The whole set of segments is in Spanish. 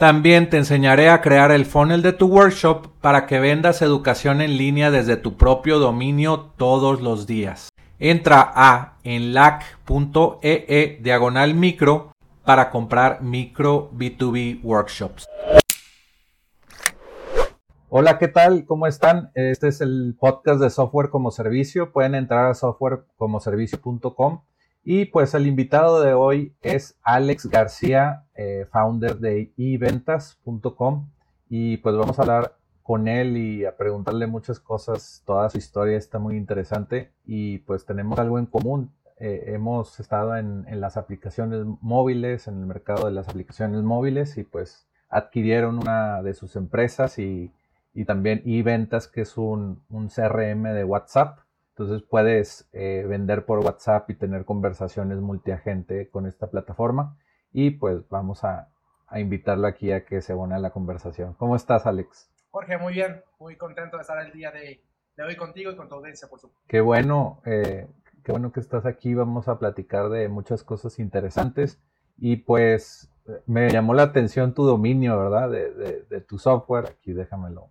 También te enseñaré a crear el funnel de tu workshop para que vendas educación en línea desde tu propio dominio todos los días. Entra a enlac.ee e diagonal micro para comprar micro B2B workshops. Hola, ¿qué tal? ¿Cómo están? Este es el podcast de software como servicio. Pueden entrar a softwarecomoservicio.com y pues el invitado de hoy es Alex García, eh, founder de eventas.com. Y pues vamos a hablar con él y a preguntarle muchas cosas. Toda su historia está muy interesante y pues tenemos algo en común. Eh, hemos estado en, las aplicaciones móviles, en el mercado de las aplicaciones móviles y pues adquirieron una de sus empresas y, también eventas, que es un, un CRM de WhatsApp entonces puedes eh, vender por WhatsApp y tener conversaciones multiagente con esta plataforma. Y pues vamos a, invitarlo aquí a que se une a la conversación. ¿Cómo estás, Alex? Jorge, muy bien. Muy contento de estar el día de, hoy contigo y con tu audiencia, por supuesto. Qué bueno, eh, qué bueno que estás aquí. Vamos a platicar de muchas cosas interesantes. Y pues me llamó la atención tu dominio, ¿verdad? De, de tu software. Aquí déjamelo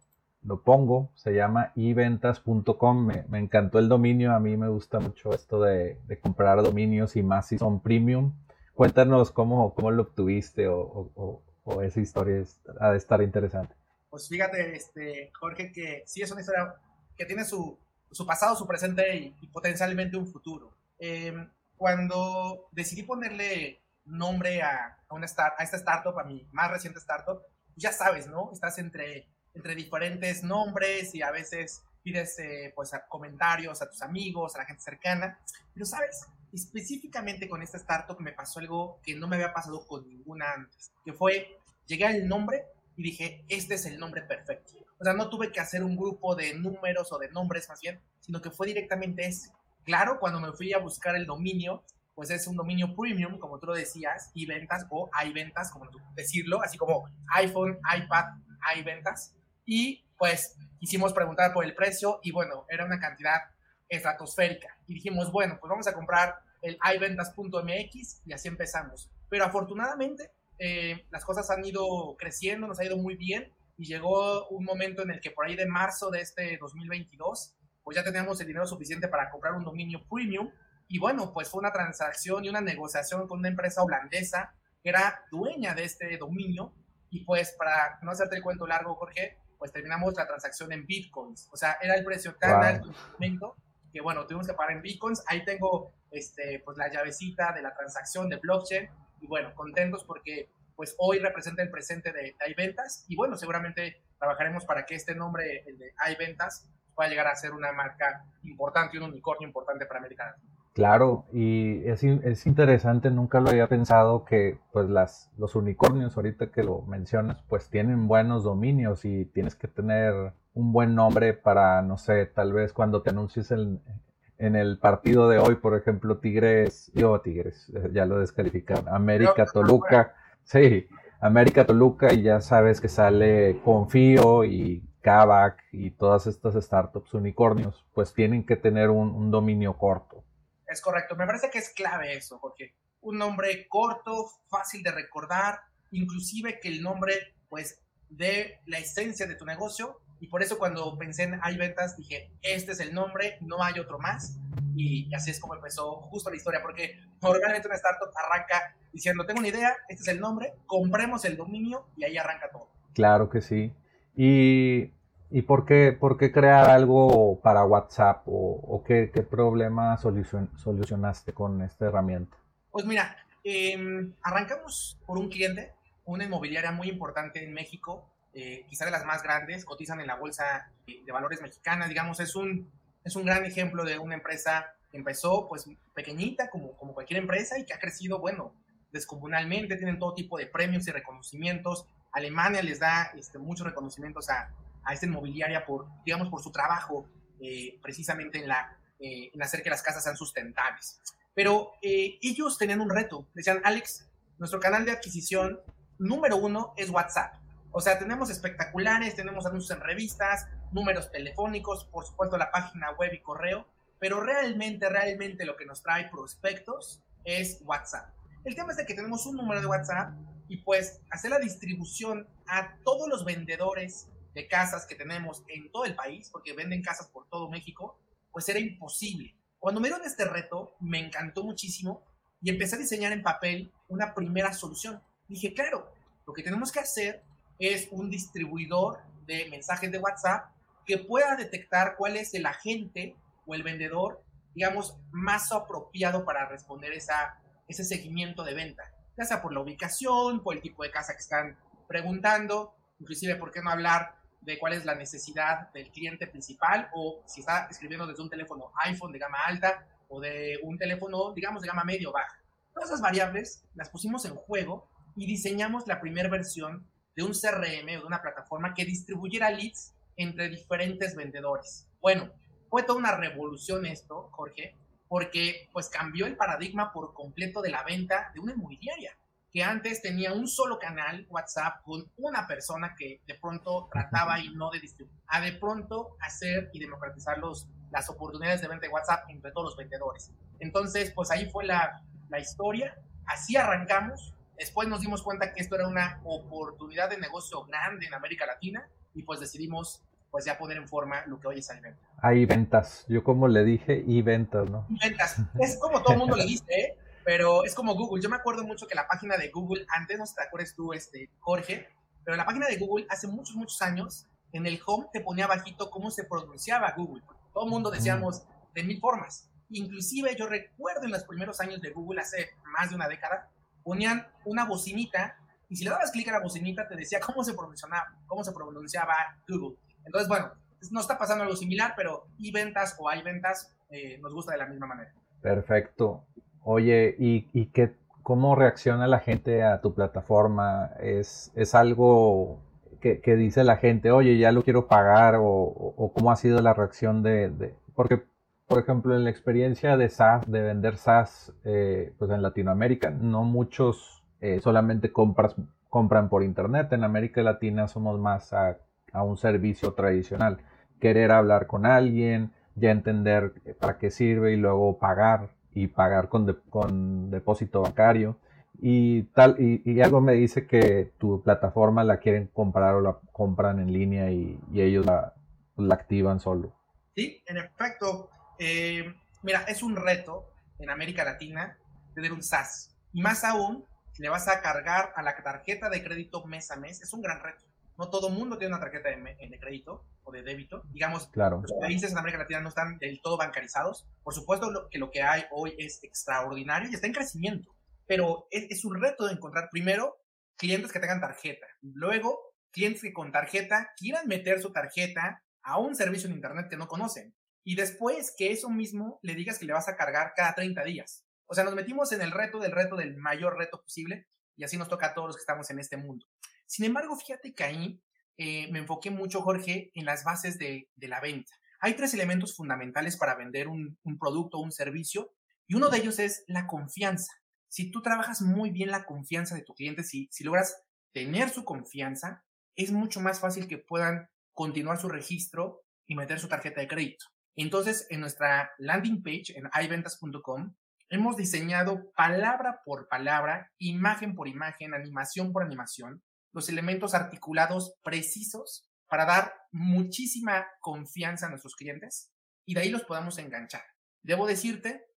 lo pongo, se llama eventas.com, me, encantó el dominio, a mí me gusta mucho esto de, comprar dominios y más si son premium. Cuéntanos cómo, cómo lo obtuviste o, esa historia ha de estar interesante. Pues fíjate, este, Jorge, que sí es una historia que tiene su, pasado, su presente y, potencialmente un futuro. Em, cuando decidí ponerle nombre a, una start, a esta startup, a mi más reciente startup, ya sabes, ¿no? Estás entre entre diferentes nombres y a veces pides eh, pues a comentarios a tus amigos, a la gente cercana. Pero sabes, específicamente con esta startup me pasó algo que no me había pasado con ninguna antes, que fue, llegué al nombre y dije, este es el nombre perfecto. O sea, no tuve que hacer un grupo de números o de nombres más bien, sino que fue directamente ese. Claro, cuando me fui a buscar el dominio, pues es un dominio premium, como tú lo decías, y ventas o hay ventas, como tú decirlo, así como iPhone, iPad, hay ventas. Y pues quisimos preguntar por el precio y bueno, era una cantidad estratosférica. Y dijimos, bueno, pues vamos a comprar el iventas.mx y así empezamos. Pero afortunadamente eh, las cosas han ido creciendo, nos ha ido muy bien y llegó un momento en el que por ahí de marzo de este 2022, pues ya teníamos el dinero suficiente para comprar un dominio premium. Y bueno, pues fue una transacción y una negociación con una empresa holandesa que era dueña de este dominio. Y pues para no hacerte el cuento largo, Jorge, pues terminamos la transacción en bitcoins. O sea, era el precio tan alto en momento que, bueno, tuvimos que pagar en bitcoins. Ahí tengo, este, pues, la llavecita de la transacción de blockchain. Y bueno, contentos porque, pues, hoy representa el presente de, de iVentas. Y bueno, seguramente trabajaremos para que este nombre, el de iVentas, pueda llegar a ser una marca importante un unicornio importante para América Latina. Claro, y es, es, interesante, nunca lo había pensado que pues las, los unicornios, ahorita que lo mencionas, pues tienen buenos dominios y tienes que tener un buen nombre para, no sé, tal vez cuando te anuncies en, en el partido de hoy, por ejemplo, Tigres, yo Tigres, eh, ya lo descalificaron, América Toluca, sí, América Toluca y ya sabes que sale Confío y Kavak y todas estas startups unicornios, pues tienen que tener un dominio corto. Es correcto. Me parece que es clave eso, porque un nombre corto, fácil de recordar, inclusive que el nombre, pues, dé la esencia de tu negocio. Y por eso cuando pensé en Hay Ventas, dije, este es el nombre, no hay otro más. Y así es como empezó justo la historia, porque normalmente una startup arranca diciendo, tengo una idea, este es el nombre, compremos el dominio y ahí arranca todo. Claro que sí. Y ¿Y por qué, por qué crear algo para WhatsApp o, qué, problema solucionaste con esta herramienta? Pues mira, em, arrancamos por un cliente, una inmobiliaria muy importante en México, eh, quizá de las más grandes, cotizan en la bolsa de valores mexicana, digamos, es un, es un gran ejemplo de una empresa que empezó pues pequeñita como, como cualquier empresa y que ha crecido, bueno, descomunalmente, tienen todo tipo de premios y reconocimientos Alemania les da este, muchos reconocimientos a, a esta inmobiliaria por, digamos, por su trabajo eh, precisamente en, la, eh, en hacer que las casas sean sustentables. Pero eh, ellos tenían un reto. Decían, Alex, nuestro canal de adquisición número uno es WhatsApp. O sea, tenemos espectaculares, tenemos anuncios en revistas, números telefónicos, por supuesto la página web y correo, pero realmente, realmente lo que nos trae prospectos es WhatsApp. El tema es de que tenemos un número de WhatsApp y pues hacer la distribución a todos los vendedores de casas que tenemos en todo el país, porque venden casas por todo México, pues era imposible. Cuando me dieron este reto, me encantó muchísimo y empecé a diseñar en papel una primera solución. Dije, claro, lo que tenemos que hacer es un distribuidor de mensajes de WhatsApp que pueda detectar cuál es el agente o el vendedor, digamos, más apropiado para responder esa, ese seguimiento de venta, ya sea por la ubicación, por el tipo de casa que están preguntando, inclusive, ¿por qué no hablar de cuál es la necesidad del cliente principal o si está escribiendo desde un teléfono iPhone de gama alta o de un teléfono, digamos, de gama medio baja? Todas esas variables las pusimos en juego y diseñamos la primera versión de un CRM o de una plataforma que distribuyera leads entre diferentes vendedores. Bueno, fue toda una revolución esto, Jorge, porque pues cambió el paradigma por completo de la venta de una inmobiliaria, que antes tenía un solo canal WhatsApp con una persona que de pronto trataba y no de distribuir, a de pronto hacer y democratizar los, las oportunidades de venta de WhatsApp entre todos los vendedores. Entonces, pues ahí fue la, la historia, así arrancamos, después nos dimos cuenta que esto era una oportunidad de negocio grande en América Latina y pues decidimos pues ya poner en forma lo que hoy es Alimenta. Hay ventas, yo como le dije, y ventas, ¿no? Y ventas, es como todo el mundo le dice, ¿eh? Pero es como Google. Yo me acuerdo mucho que la página de Google, antes no sé te acuerdas tú, este, Jorge, pero la página de Google hace muchos, muchos años, en el home te ponía bajito cómo se pronunciaba Google. Todo el mundo decíamos de mil formas. Inclusive yo recuerdo en los primeros años de Google, hace más de una década, ponían una bocinita y si le dabas clic a la bocinita te decía cómo se pronunciaba, cómo se pronunciaba Google. Entonces, bueno, no está pasando algo similar, pero y ventas o hay ventas eh, nos gusta de la misma manera. Perfecto. Oye, ¿y, y qué, cómo reacciona la gente a tu plataforma? ¿Es, es algo que, que, dice la gente, oye, ya lo quiero pagar? ¿O, o cómo ha sido la reacción de, de, Porque, por ejemplo, en la experiencia de SaaS, de vender SaaS, eh, pues en Latinoamérica, no muchos eh, solamente compras, compran por Internet. En América Latina somos más a a un servicio tradicional. Querer hablar con alguien, ya entender para qué sirve y luego pagar y pagar con, de, con depósito bancario. Y, tal, y, algo me dice que tu plataforma la quieren comprar o la compran en línea y, y ellos la, la, activan solo. Sí, en efecto. Eh, mira, es un reto en América Latina tener un SaaS. Y más aún, si le vas a cargar a la tarjeta de crédito mes a mes, es un gran reto. No todo mundo tiene una tarjeta de, de, crédito o de débito. Digamos, claro. los países en América Latina no están del todo bancarizados. Por supuesto lo, que lo que hay hoy es extraordinario y está en crecimiento. Pero es, es un reto de encontrar primero clientes que tengan tarjeta. Luego, clientes que con tarjeta quieran meter su tarjeta a un servicio en Internet que no conocen. Y después que eso mismo le digas que le vas a cargar cada 30 días. O sea, nos metimos en el reto del reto del mayor reto posible y así nos toca a todos los que estamos en este mundo. Sin embargo, fíjate que ahí eh, me enfoqué mucho, Jorge, en las bases de, de, la venta. Hay tres elementos fundamentales para vender un, un producto o un servicio y uno de ellos es la confianza. Si tú trabajas muy bien la confianza de tu cliente, si, si logras tener su confianza, es mucho más fácil que puedan continuar su registro y meter su tarjeta de crédito. Entonces, en nuestra landing page en iventas.com, hemos diseñado palabra por palabra, imagen por imagen, animación por animación, los elementos articulados precisos para dar muchísima confianza a nuestros clientes y de ahí los podamos enganchar. Debo decirte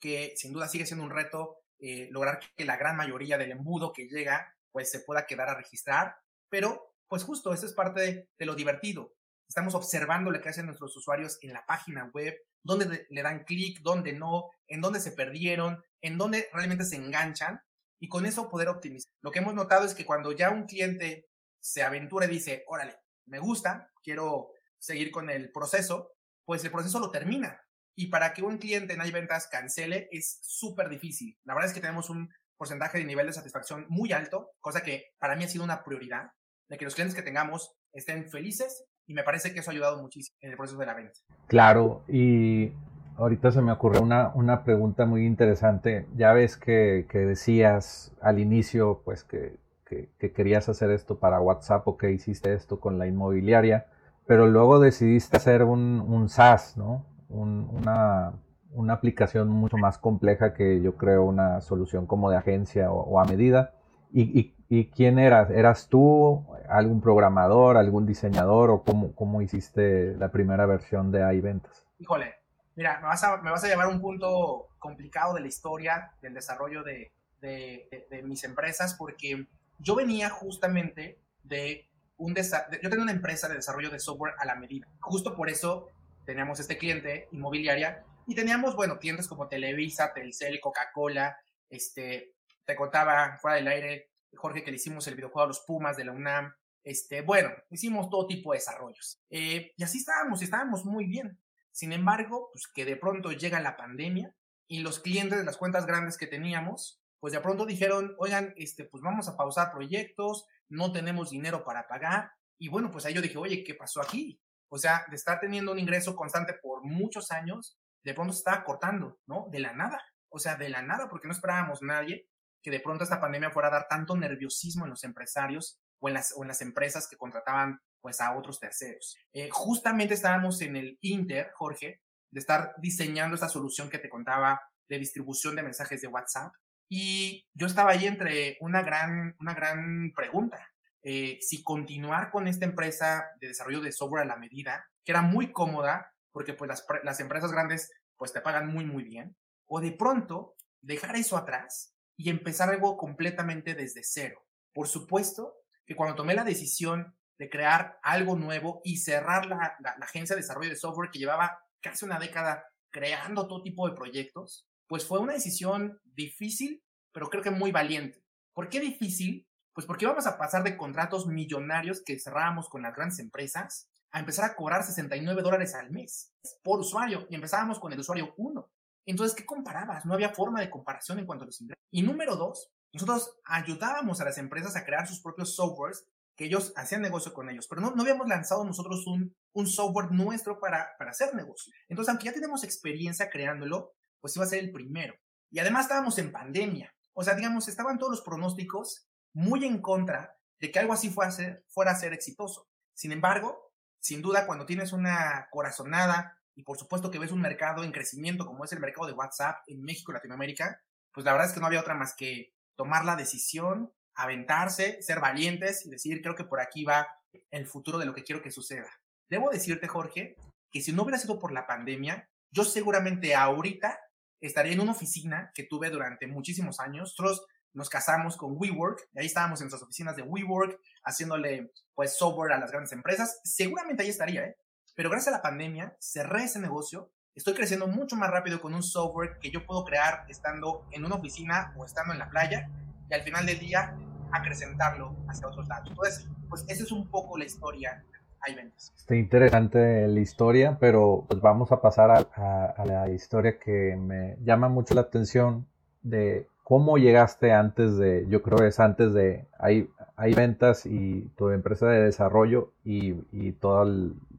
que sin duda sigue siendo un reto eh, lograr que la gran mayoría del embudo que llega pues se pueda quedar a registrar, pero pues justo eso es parte de, de lo divertido. Estamos observando lo que hacen nuestros usuarios en la página web, dónde le dan clic, dónde no, en dónde se perdieron, en dónde realmente se enganchan y con eso poder optimizar. Lo que hemos notado es que cuando ya un cliente se aventura y dice, órale, me gusta, quiero seguir con el proceso, pues el proceso lo termina. Y para que un cliente en ventas cancele es súper difícil. La verdad es que tenemos un porcentaje de nivel de satisfacción muy alto, cosa que para mí ha sido una prioridad. de que los clientes que tengamos estén felices y me parece que eso ha ayudado muchísimo en el proceso de la venta. Claro, y ahorita se me ocurrió una, una pregunta muy interesante. Ya ves que, que decías al inicio, pues que, que, querías hacer esto para WhatsApp o que hiciste esto con la inmobiliaria, pero luego decidiste hacer un, un SaaS, ¿no? una, una, aplicación mucho más compleja que yo creo una solución como de agencia o, a medida. ¿Y, y, quién eras? ¿Eras tú, algún programador, algún diseñador o cómo, cómo hiciste la primera versión de iVentas? Híjole, mira, me vas, a, me vas a llevar un punto complicado de la historia del desarrollo de, de, de, mis empresas porque yo venía justamente de un yo tengo una empresa de desarrollo de software a la medida. Justo por eso teníamos este cliente inmobiliaria y teníamos, bueno, clientes como Televisa, Telcel, Coca-Cola, este, te contaba fuera del aire, Jorge, que le hicimos el videojuego a los Pumas de la UNAM, este, bueno, hicimos todo tipo de desarrollos. Eh, y así estábamos, estábamos muy bien. Sin embargo, pues que de pronto llega la pandemia y los clientes de las cuentas grandes que teníamos, pues de pronto dijeron, oigan, este, pues vamos a pausar proyectos, no tenemos dinero para pagar. Y bueno, pues ahí yo dije, oye, ¿qué pasó aquí? O sea, de estar teniendo un ingreso constante por muchos años, de pronto se estaba cortando, ¿no? De la nada. O sea, de la nada, porque no esperábamos nadie que de pronto esta pandemia fuera a dar tanto nerviosismo en los empresarios o en las, o en las empresas que contrataban pues a otros terceros. Eh, justamente estábamos en el Inter, Jorge, de estar diseñando esta solución que te contaba de distribución de mensajes de WhatsApp. Y yo estaba ahí entre una gran, una gran pregunta. Eh, si continuar con esta empresa de desarrollo de software a la medida, que era muy cómoda, porque pues las, las empresas grandes pues te pagan muy, muy bien, o de pronto dejar eso atrás y empezar algo completamente desde cero. Por supuesto que cuando tomé la decisión de crear algo nuevo y cerrar la, la, la, agencia de desarrollo de software que llevaba casi una década creando todo tipo de proyectos, pues fue una decisión difícil, pero creo que muy valiente. ¿Por qué difícil? Pues porque íbamos a pasar de contratos millonarios que cerrábamos con las grandes empresas a empezar a cobrar 69 dólares al mes por usuario y empezábamos con el usuario 1. Entonces, ¿qué comparabas? No había forma de comparación en cuanto a los ingresos. Y número dos, nosotros ayudábamos a las empresas a crear sus propios softwares que ellos hacían negocio con ellos, pero no, no habíamos lanzado nosotros un, un software nuestro para, para hacer negocio. Entonces, aunque ya tenemos experiencia creándolo, pues iba a ser el primero. Y además estábamos en pandemia. O sea, digamos, estaban todos los pronósticos muy en contra de que algo así fuera a ser, fuera a ser exitoso. Sin embargo, sin duda, cuando tienes una corazonada y por supuesto que ves un mercado en crecimiento como es el mercado de WhatsApp en México y Latinoamérica, pues la verdad es que no había otra más que tomar la decisión, aventarse, ser valientes y decir, creo que por aquí va el futuro de lo que quiero que suceda. Debo decirte, Jorge, que si no hubiera sido por la pandemia, yo seguramente ahorita estaría en una oficina que tuve durante muchísimos años. Nosotros nos casamos con WeWork, y ahí estábamos en nuestras oficinas de WeWork, haciéndole pues software a las grandes empresas. Seguramente ahí estaría, ¿eh? Pero gracias a la pandemia, cerré ese negocio. Estoy creciendo mucho más rápido con un software que yo puedo crear estando en una oficina o estando en la playa y al final del día acrecentarlo hacia otros lados. Entonces, pues esa es un poco la historia hay ventas. Está interesante la historia, pero pues vamos a pasar a, a, la historia que me llama mucho la atención de ¿Cómo llegaste antes de, yo creo que es antes de, hay, hay ventas y tu empresa de desarrollo y, y todo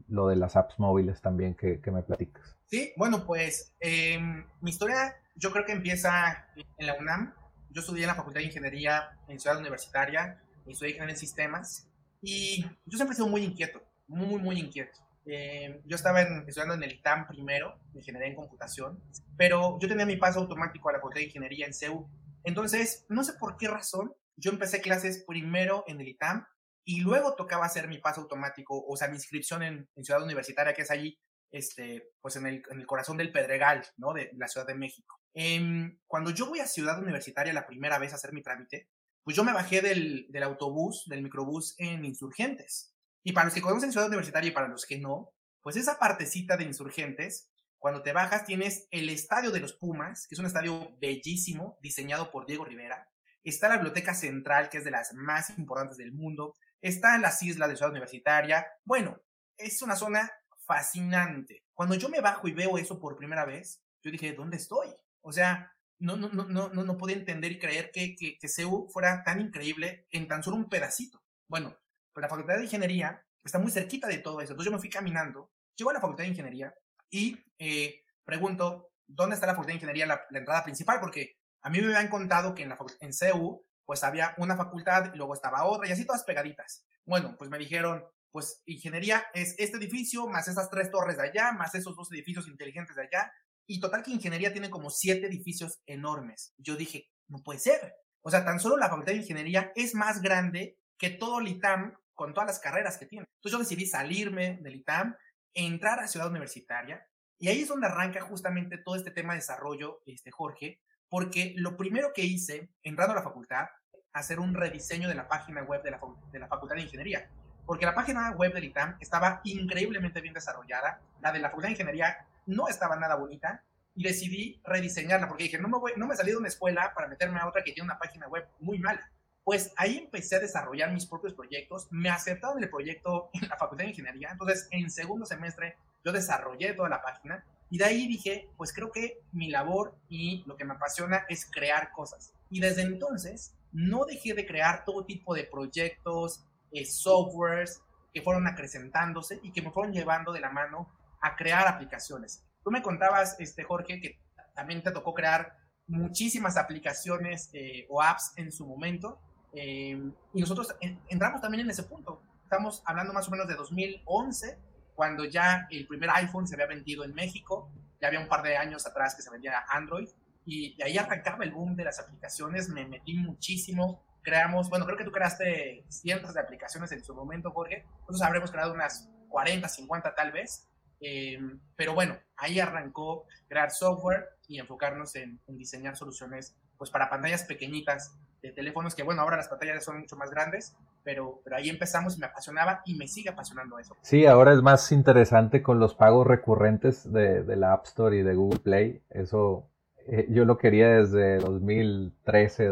lo de las apps móviles también que, que me platicas? Sí, bueno, pues em, mi historia yo creo que empieza en la UNAM. Yo estudié en la Facultad de Ingeniería en Ciudad Universitaria, estudié Ingeniería en Sistemas y yo siempre he sido muy inquieto, muy, muy inquieto. Eh, yo estaba estudiando en el ITAM primero, Ingeniería en Computación, pero yo tenía mi paso automático a la Facultad de Ingeniería en CEU. Entonces, no sé por qué razón, yo empecé clases primero en el ITAM y luego tocaba hacer mi paso automático, o sea, mi inscripción en, Ciudad Universitaria, que es allí, este, pues en el, en el, corazón del Pedregal, ¿no? De, la Ciudad de México. Em, cuando yo voy a Ciudad Universitaria la primera vez a hacer mi trámite, pues yo me bajé del, del autobús, del microbús en Insurgentes. Y para los que conocen Ciudad Universitaria y para los que no, pues esa partecita de Insurgentes, cuando te bajas tienes el Estadio de los Pumas, que es un estadio bellísimo, diseñado por Diego Rivera. Está la Biblioteca Central, que es de las más importantes del mundo. Está las islas de Ciudad Universitaria. Bueno, es una zona fascinante. Cuando yo me bajo y veo eso por primera vez, yo dije, ¿dónde estoy? O sea, no, no, no, no, no podía entender y creer que, que, que CEU fuera tan increíble en tan solo un pedacito. Bueno, Pero la Facultad de Ingeniería está muy cerquita de todo eso. Entonces yo me fui caminando, llego a la Facultad de Ingeniería y eh, pregunto, ¿dónde está la Facultad de Ingeniería, la, entrada principal? Porque a mí me habían contado que en, la, en CEU, pues había una facultad y luego estaba otra y así todas pegaditas. Bueno, pues me dijeron, pues ingeniería es este edificio, más esas tres torres de allá, más esos dos edificios inteligentes de allá. Y total que ingeniería tiene como siete edificios enormes. Yo dije, no puede ser. O sea, tan solo la facultad de ingeniería es más grande que todo el ITAM con todas las carreras que tiene. Entonces yo decidí salirme del ITAM, entrar a Ciudad Universitaria, y ahí es donde arranca justamente todo este tema de desarrollo, este, Jorge, porque lo primero que hice, entrando a la facultad, hacer un rediseño de la página web de la, de la Facultad de Ingeniería. Porque la página web del ITAM estaba increíblemente bien desarrollada, la de la Facultad de Ingeniería no estaba nada bonita, y decidí rediseñarla, porque dije, no me, voy, no me salí de una escuela para meterme a otra que tiene una página web muy mala. Pues ahí empecé a desarrollar mis propios proyectos, me aceptaron el proyecto en la Facultad de Ingeniería, entonces en segundo semestre yo desarrollé toda la página y de ahí dije, pues creo que mi labor y lo que me apasiona es crear cosas. Y desde entonces no dejé de crear todo tipo de proyectos, eh, softwares que fueron acrecentándose y que me fueron llevando de la mano a crear aplicaciones. Tú me contabas, este, Jorge, que también te tocó crear muchísimas aplicaciones eh, o apps en su momento. Eh, y nosotros entramos también en ese punto. Estamos hablando más o menos de 2011 cuando ya el primer iPhone se había vendido en México, ya había un par de años atrás que se vendía Android, y de ahí arrancaba el boom de las aplicaciones, me metí muchísimo, creamos, bueno, creo que tú creaste cientos de aplicaciones en su momento, Jorge, nosotros habremos creado unas 40, 50 tal vez, eh, pero bueno, ahí arrancó crear software y enfocarnos en, diseñar soluciones pues para pantallas pequeñitas de teléfonos, que bueno, ahora las pantallas son mucho más grandes, pero, ahí empezamos y me apasionaba y me sigue apasionando eso. Sí, ahora es más interesante con los pagos recurrentes de, de la App Store y de Google Play. Eso eh, yo lo quería desde 2013,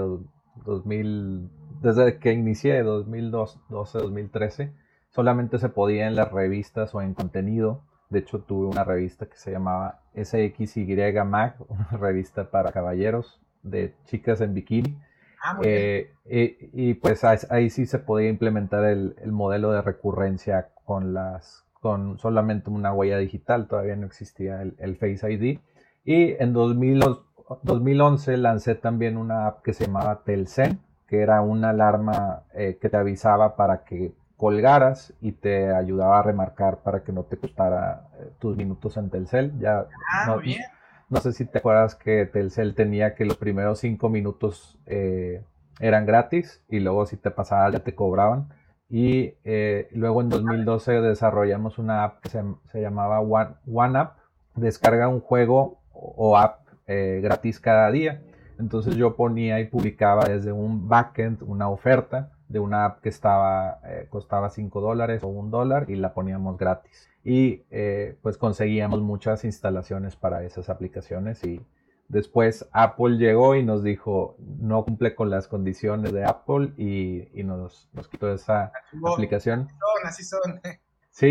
2000, desde que inicié, 2012, 2013. Solamente se podía en las revistas o en contenido. De hecho, tuve una revista que se llamaba SXY Mag, una revista para caballeros de chicas en bikini Ah, eh, y, pues ahí, sí se podía implementar el, modelo de recurrencia con las con solamente una huella digital, todavía no existía el, Face ID. Y en 2011 lancé también una app que se llamaba Telcen, que era una alarma eh, que te avisaba para que colgaras y te ayudaba a remarcar para que no te costara eh, tus minutos en Telcel. Ya ah, bien no sé si te acuerdas que Telcel tenía que los primeros cinco minutos eh, eran gratis y luego si te pasaba ya te cobraban. Y eh, luego en 2012 desarrollamos una app que se, llamaba One, One, App. Descarga un juego o, app eh, gratis cada día. Entonces yo ponía y publicaba desde un backend una oferta de una app que estaba, costaba 5 dólares o un dólar y la poníamos gratis y eh, pues conseguíamos muchas instalaciones para esas aplicaciones y después Apple llegó y nos dijo no cumple con las condiciones de Apple y, nos, nos, quitó esa aplicación. Así son, Sí,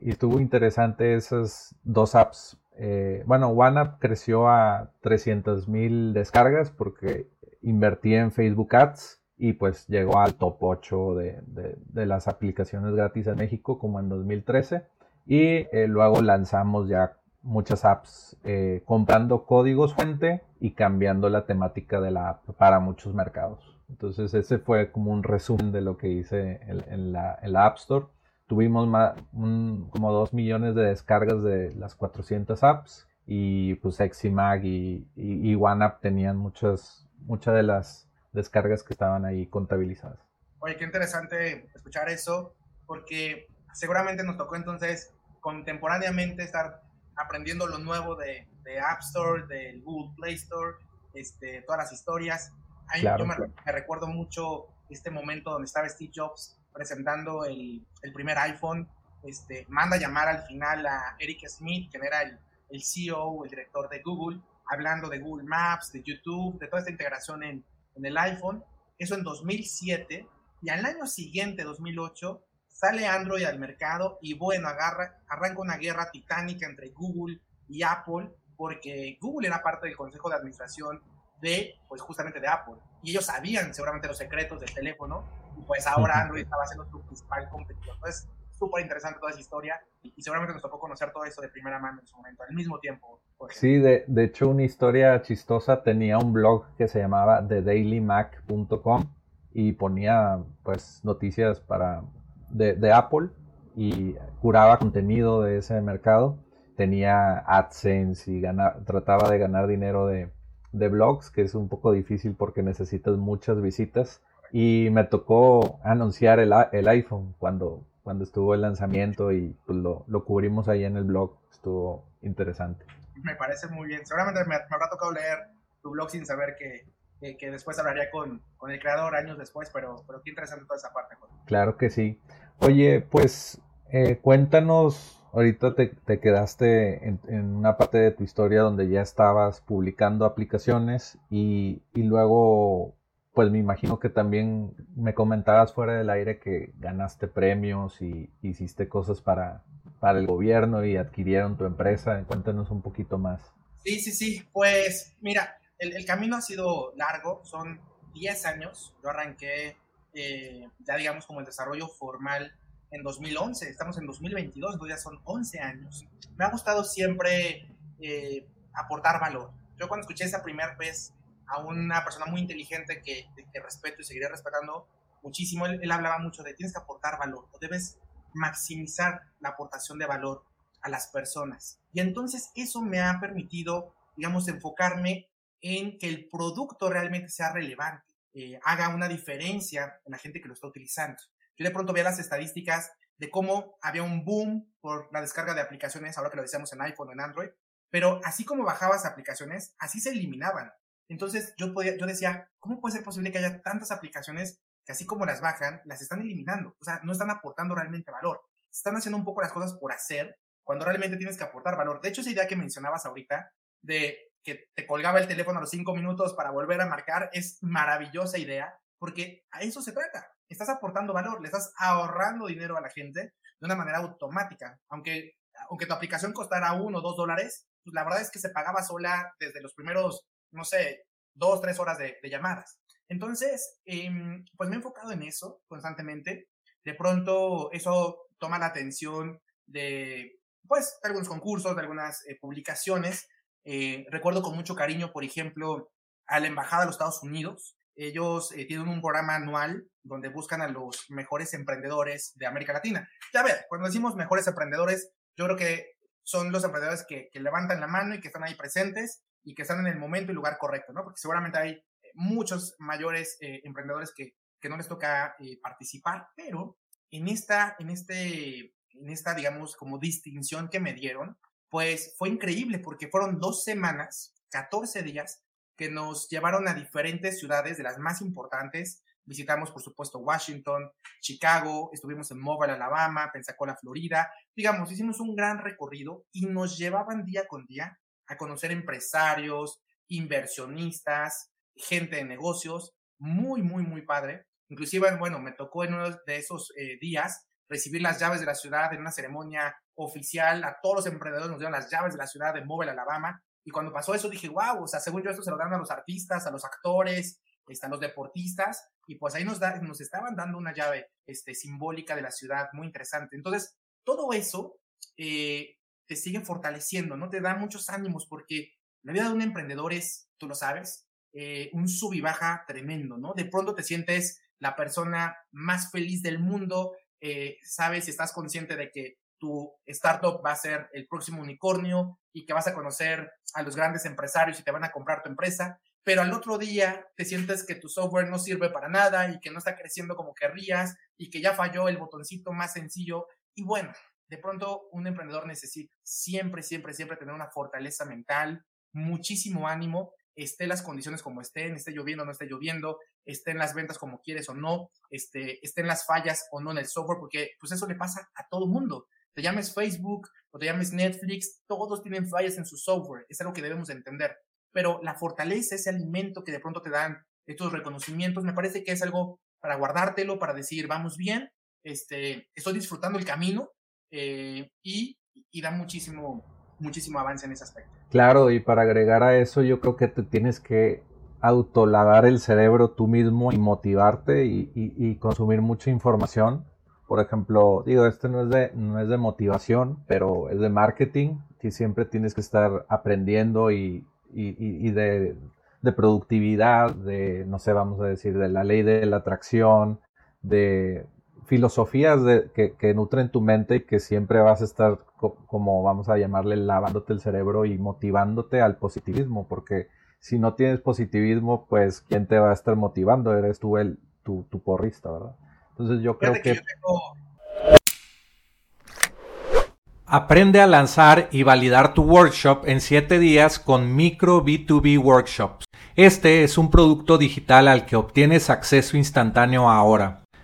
y, estuvo interesante esas dos apps. Eh, bueno, OneApp creció a 300 mil descargas porque invertía en Facebook Ads y pues llegó al top 8 de, las aplicaciones gratis en México como en 2013 y eh, luego lanzamos ya muchas apps eh, comprando códigos fuente y cambiando la temática de la app para muchos mercados. Entonces ese fue como un resumen de lo que hice en, la, App Store. Tuvimos como 2 millones de descargas de las 400 apps y pues Eximag y, y, y OneApp tenían muchas, muchas de las descargas que estaban ahí contabilizadas. Oye, qué interesante escuchar eso, porque seguramente nos tocó entonces contemporáneamente estar aprendiendo lo nuevo de, de App Store, del Google Play Store, este, todas las historias. Ahí yo me, recuerdo mucho este momento donde estaba Steve Jobs presentando el, el, primer iPhone, este, manda llamar al final a Eric Smith, quien era el, el CEO, el director de Google, hablando de Google Maps, de YouTube, de toda esta integración en, en el iPhone, eso en 2007, y al año siguiente, 2008, sale Android al mercado y bueno, agarra, arranca una guerra titánica entre Google y Apple, porque Google era parte del consejo de administración de, pues justamente de Apple. y ellos sabían seguramente los secretos del teléfono, y pues ahora Android estaba siendo su principal competidor. Entonces, súper interesante toda esa historia y seguramente nos tocó conocer todo eso de primera mano en su momento, al mismo tiempo. Sí, de, de hecho una historia chistosa tenía un blog que se llamaba thedailymac.com y ponía pues noticias para de, de, Apple y curaba contenido de ese mercado. Tenía AdSense y trataba de ganar dinero de, de blogs, que es un poco difícil porque necesitas muchas visitas. Y me tocó anunciar el, el iPhone cuando, cuando estuvo el lanzamiento y pues lo, lo, cubrimos ahí en el blog. Estuvo interesante. Me parece muy bien. Seguramente me, habrá tocado leer tu blog sin saber que, que, después hablaría con, con, el creador años después, pero, pero qué interesante toda esa parte. Claro que sí. Oye, pues eh, cuéntanos, ahorita te, te quedaste en, en, una parte de tu historia donde ya estabas publicando aplicaciones y, y luego pues me imagino que también me comentabas fuera del aire que ganaste premios y hiciste cosas para, para el gobierno y adquirieron tu empresa. Cuéntanos un poquito más. Sí, sí, sí. Pues mira, el, camino ha sido largo, son 10 años. Yo arranqué eh, ya digamos como el desarrollo formal en 2011, estamos en 2022, entonces ya son 11 años. Me ha gustado siempre eh, aportar valor. Yo cuando escuché esa primera vez a una persona muy inteligente que, que respeto y seguiré respetando muchísimo. Él, hablaba mucho de tienes que aportar valor o debes maximizar la aportación de valor a las personas. Y entonces eso me ha permitido, digamos, enfocarme en que el producto realmente sea relevante, eh, haga una diferencia en la gente que lo está utilizando. Yo de pronto veía las estadísticas de cómo había un boom por la descarga de aplicaciones, ahora que lo decíamos en iPhone o en Android, pero así como bajabas aplicaciones, así se eliminaban. Entonces yo, podía, yo decía, ¿cómo puede ser posible que haya tantas aplicaciones que así como las bajan, las están eliminando? O sea, no están aportando realmente valor. Están haciendo un poco las cosas por hacer cuando realmente tienes que aportar valor. De hecho, esa idea que mencionabas ahorita de que te colgaba el teléfono a los cinco minutos para volver a marcar es maravillosa idea porque a eso se trata. Estás aportando valor, le estás ahorrando dinero a la gente de una manera automática. Aunque, aunque tu aplicación costara uno o dos dólares, pues la verdad es que se pagaba sola desde los primeros no sé, dos, tres horas de, llamadas. Entonces, em, pues me he enfocado en eso constantemente. De pronto, eso toma la atención de, pues, algunos concursos, de algunas eh, publicaciones. Eh, recuerdo con mucho cariño, por ejemplo, a la Embajada de los Estados Unidos. Ellos eh, tienen un programa anual donde buscan a los mejores emprendedores de América Latina. Ya ver, cuando decimos mejores emprendedores, yo creo que son los emprendedores que levantan la mano y que están ahí presentes y que están en el momento y lugar correcto, ¿no? Porque seguramente hay eh, muchos mayores eh, emprendedores que, que, no les toca eh, participar, pero en esta, en este, en esta, digamos, como distinción que me dieron, pues fue increíble porque fueron dos semanas, 14 días, que nos llevaron a diferentes ciudades de las más importantes. Visitamos, por supuesto, Washington, Chicago, estuvimos en Mobile, Alabama, Pensacola, Florida. Digamos, hicimos un gran recorrido y nos llevaban día con día a conocer empresarios, inversionistas, gente de negocios, muy, muy, muy padre. Inclusive, bueno, me tocó en uno de esos eh, días recibir las llaves de la ciudad en una ceremonia oficial. A todos los emprendedores nos dieron las llaves de la ciudad de Mobile, Alabama. Y cuando pasó eso dije, wow, o sea, según yo esto se lo dan a los artistas, a los actores, están los deportistas, y pues ahí nos, da, nos estaban dando una llave este, simbólica de la ciudad, muy interesante. Entonces, todo eso eh, te sigue fortaleciendo, ¿no? Te da muchos ánimos porque la vida de un emprendedor es, tú lo sabes, eh, un sub y baja tremendo, ¿no? De pronto te sientes la persona más feliz del mundo, eh, sabes y estás consciente de que tu startup va a ser el próximo unicornio y que vas a conocer a los grandes empresarios y te van a comprar tu empresa, pero al otro día te sientes que tu software no sirve para nada y que no está creciendo como querrías y que ya falló el botoncito más sencillo. Y bueno, de pronto un emprendedor necesita siempre, siempre, siempre tener una fortaleza mental, muchísimo ánimo, esté las condiciones como estén, esté lloviendo o no esté lloviendo, esté en las ventas como quieres o no, esté, estén las fallas o no en el software, porque pues eso le pasa a todo mundo. Te llames Facebook o te llames Netflix, todos tienen fallas en su software, es algo que debemos entender. Pero la fortaleza, ese alimento que de pronto te dan estos reconocimientos, me parece que es algo para guardártelo, para decir, vamos bien, este, estoy disfrutando el camino, eh, y, da muchísimo, muchísimo avance en ese aspecto. Claro, y para agregar a eso, yo creo que te tienes que autolavar el cerebro tú mismo y motivarte y, consumir mucha información. Por ejemplo, digo, este no es, de, no es de motivación, pero es de marketing, que siempre tienes que estar aprendiendo y, de, de, productividad, de, no sé, vamos a decir, de la ley de la atracción, de filosofías de, que, nutren tu mente y que siempre vas a estar, como vamos a llamarle, lavándote el cerebro y motivándote al positivismo, porque si no tienes positivismo, pues ¿quién te va a estar motivando? Eres tú el, tu, tu porrista, ¿verdad? Entonces yo creo que... Aprende a lanzar y validar tu workshop en 7 días con Micro B2B Workshops. Este es un producto digital al que obtienes acceso instantáneo ahora.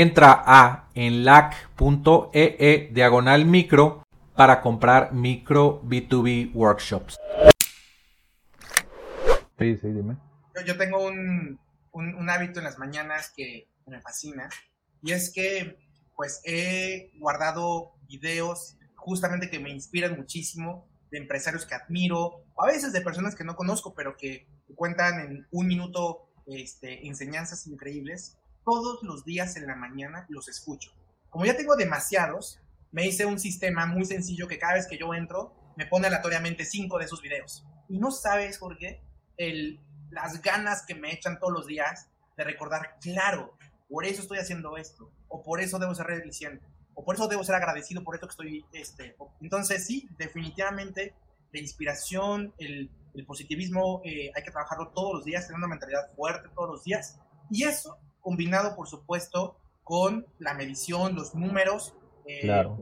entra a enlac.ee e diagonal micro para comprar micro B2B workshops. Sí, sí, dime. Yo, tengo un, un, hábito en las mañanas que me fascina y es que pues he guardado videos justamente que me inspiran muchísimo de empresarios que admiro o a veces de personas que no conozco pero que cuentan en un minuto este, enseñanzas increíbles todos los días en la mañana los escucho. Como ya tengo demasiados, me hice un sistema muy sencillo que cada vez que yo entro, me pone aleatoriamente cinco de esos videos. Y no sabes, Jorge, el, las ganas que me echan todos los días de recordar, claro, por eso estoy haciendo esto, o por eso debo ser resiliente, o por eso debo ser agradecido por esto que estoy, este, entonces sí, definitivamente la inspiración, el, positivismo, eh, hay que trabajarlo todos los días, tener una mentalidad fuerte todos los días, y eso combinado, por supuesto, con la medición, los números, eh, claro.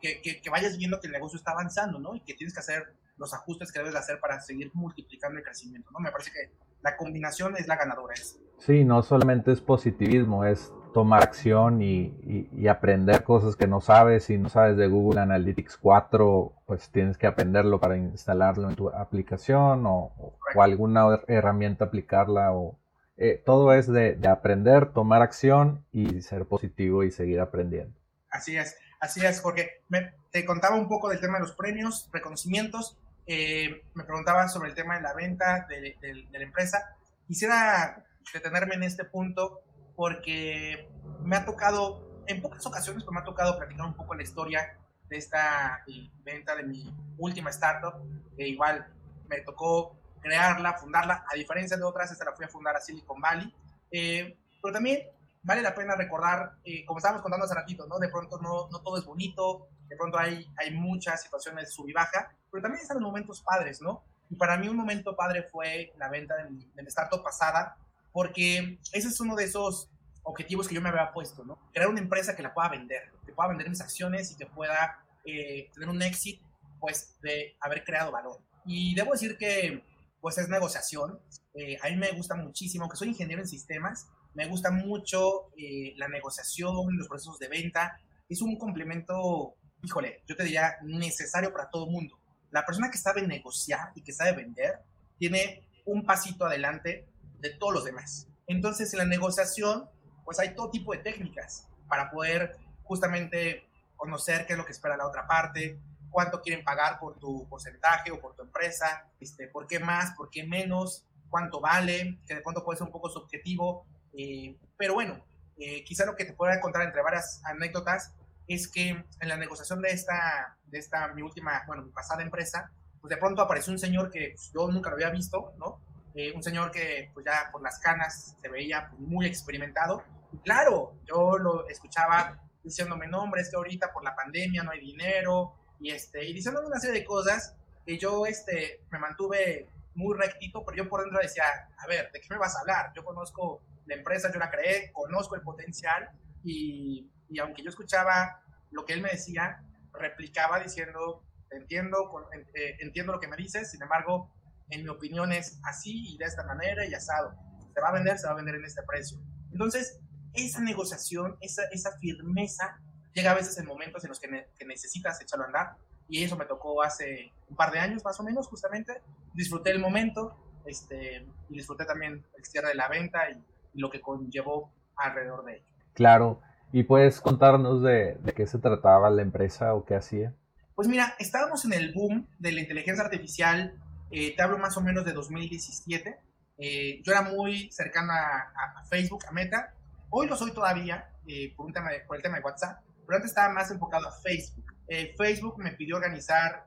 que, que, vayas viendo que el negocio está avanzando, ¿no? Y que tienes que hacer los ajustes que debes de hacer para seguir multiplicando el crecimiento, ¿no? Me parece que la combinación es la ganadora. Es. Sí, no solamente es positivismo, es tomar acción y, y, aprender cosas que no sabes. Si no sabes de Google Analytics 4, pues tienes que aprenderlo para instalarlo en tu aplicación o, o alguna herramienta aplicarla o, eh, todo es de, aprender, tomar acción y ser positivo y seguir aprendiendo. Así es, así es, Jorge. te contaba un poco del tema de los premios, reconocimientos. Eh, me preguntaba sobre el tema de la venta de, la empresa. Quisiera detenerme en este punto porque me ha tocado, en pocas ocasiones, pero me ha tocado platicar un poco la historia de esta eh, venta de mi última startup, que igual me tocó crearla, fundarla, a diferencia de otras, esta la fui a fundar a Silicon Valley. Eh, pero también vale la pena recordar, eh, como estábamos contando hace ratito, ¿no? De pronto no, no todo es bonito, de pronto hay, hay muchas situaciones sub y baja, pero también están los momentos padres, ¿no? Y para mí un momento padre fue la venta de mi, de mi startup pasada, porque ese es uno de esos objetivos que yo me había puesto, ¿no? Crear una empresa que la pueda vender, que pueda vender mis acciones y que pueda eh, tener un éxito, pues, de haber creado valor. Y debo decir que pues es negociación. Eh, a mí me gusta muchísimo, aunque soy ingeniero en sistemas, me gusta mucho eh, la negociación, los procesos de venta. Es un complemento, híjole, yo te diría necesario para todo mundo. La persona que sabe negociar y que sabe vender tiene un pasito adelante de todos los demás. Entonces, en la negociación, pues hay todo tipo de técnicas para poder justamente conocer qué es lo que espera la otra parte, cuánto quieren pagar por tu porcentaje o por tu empresa, este, por qué más, por qué menos, cuánto vale, que de pronto puede ser un poco subjetivo, eh, pero bueno, eh, quizá lo que te pueda contar entre varias anécdotas es que en la negociación de esta, de esta mi última, bueno, mi pasada empresa, pues de pronto apareció un señor que pues, yo nunca lo había visto, ¿no? Eh, un señor que pues ya por las canas se veía muy experimentado. Y claro, yo lo escuchaba diciéndome, no, hombre, es que ahorita por la pandemia no hay dinero, y, este, y diciendo una serie de cosas que yo este, me mantuve muy rectito, pero yo por dentro decía, a ver, ¿de qué me vas a hablar? Yo conozco la empresa, yo la creé, conozco el potencial y, y aunque yo escuchaba lo que él me decía, replicaba diciendo, entiendo, eh, entiendo lo que me dices, sin embargo, en mi opinión es así y de esta manera y asado. Se va a vender, se va a vender en este precio. Entonces, esa negociación, esa, esa firmeza, llega a veces en momentos en los que, que necesitas echarlo a andar. Y eso me tocó hace un par de años más o menos, justamente. Disfruté el momento este, y disfruté también el cierre de la venta y, lo que conllevó alrededor de ello. Claro. ¿Y puedes contarnos de, de qué se trataba la empresa o qué hacía? Pues mira, estábamos en el boom de la inteligencia artificial, eh, te hablo más o menos de 2017. Eh, yo era muy cercano a, Facebook, a Meta. Hoy lo soy todavía eh, por, un tema por el tema de WhatsApp, pero antes estaba más enfocado a Facebook. Facebook me pidió organizar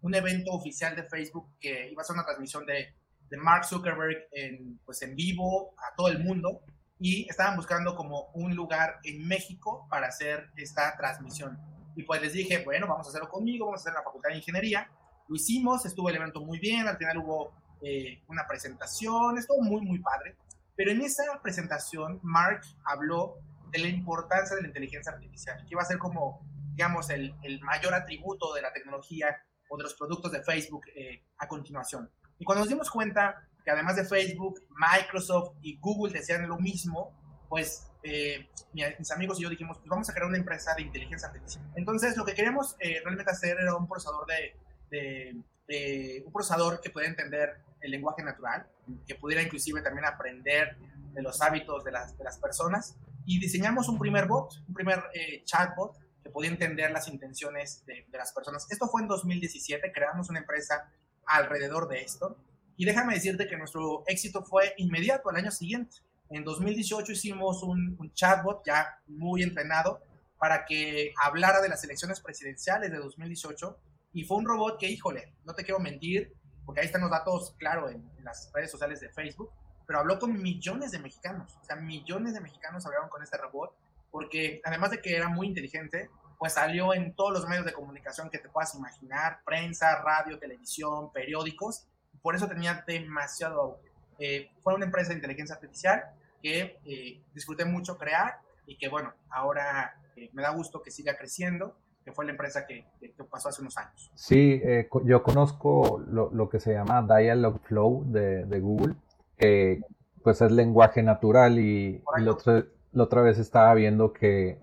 un evento oficial de Facebook que iba a ser una transmisión de, de Mark Zuckerberg en, pues en vivo a todo el mundo y estaban buscando como un lugar en México para hacer esta transmisión. Y pues les dije, bueno, vamos a hacerlo conmigo, vamos a hacer la Facultad de Ingeniería. Lo hicimos, estuvo el evento muy bien, al final hubo eh, una presentación, estuvo muy, muy padre. Pero en esa presentación, Mark habló de la importancia de la inteligencia artificial, que iba a ser como, digamos, el, el mayor atributo de la tecnología o de los productos de Facebook eh, a continuación. Y cuando nos dimos cuenta que además de Facebook, Microsoft y Google decían lo mismo, pues eh, mis amigos y yo dijimos, pues vamos a crear una empresa de inteligencia artificial. Entonces, lo que queríamos eh, realmente hacer era un procesador de, de, un procesador que pudiera entender el lenguaje natural, que pudiera inclusive también aprender de los hábitos de las, de las personas. Y diseñamos un primer bot, un primer eh, chatbot que podía entender las intenciones de, de las personas. Esto fue en 2017, creamos una empresa alrededor de esto. Y déjame decirte que nuestro éxito fue inmediato al año siguiente. En 2018 hicimos un, chatbot ya muy entrenado para que hablara de las elecciones presidenciales de 2018 y fue un robot que, híjole, no te quiero mentir, porque ahí están los datos, claro, en, las redes sociales de Facebook, pero habló con millones de mexicanos, o sea, millones de mexicanos hablaron con este robot, porque además de que era muy inteligente, pues salió en todos los medios de comunicación que te puedas imaginar, prensa, radio, televisión, periódicos, por eso tenía demasiado auge. Eh, fue una empresa de inteligencia artificial que eh, disfruté mucho crear y que bueno, ahora eh, me da gusto que siga creciendo, que fue la empresa que, pasó hace unos años. Sí, eh, yo conozco lo, lo, que se llama Dialogflow de, de Google, que pues es lenguaje natural y, la, otra, la, otra, vez estaba viendo que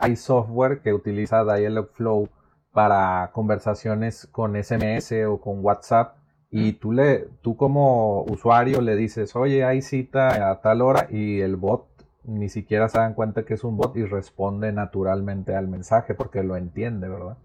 hay software que utiliza Dialogflow para conversaciones con SMS o con WhatsApp y tú, le, tú como usuario le dices, oye, hay cita a tal hora y el bot ni siquiera se dan cuenta que es un bot y responde naturalmente al mensaje porque lo entiende, ¿verdad?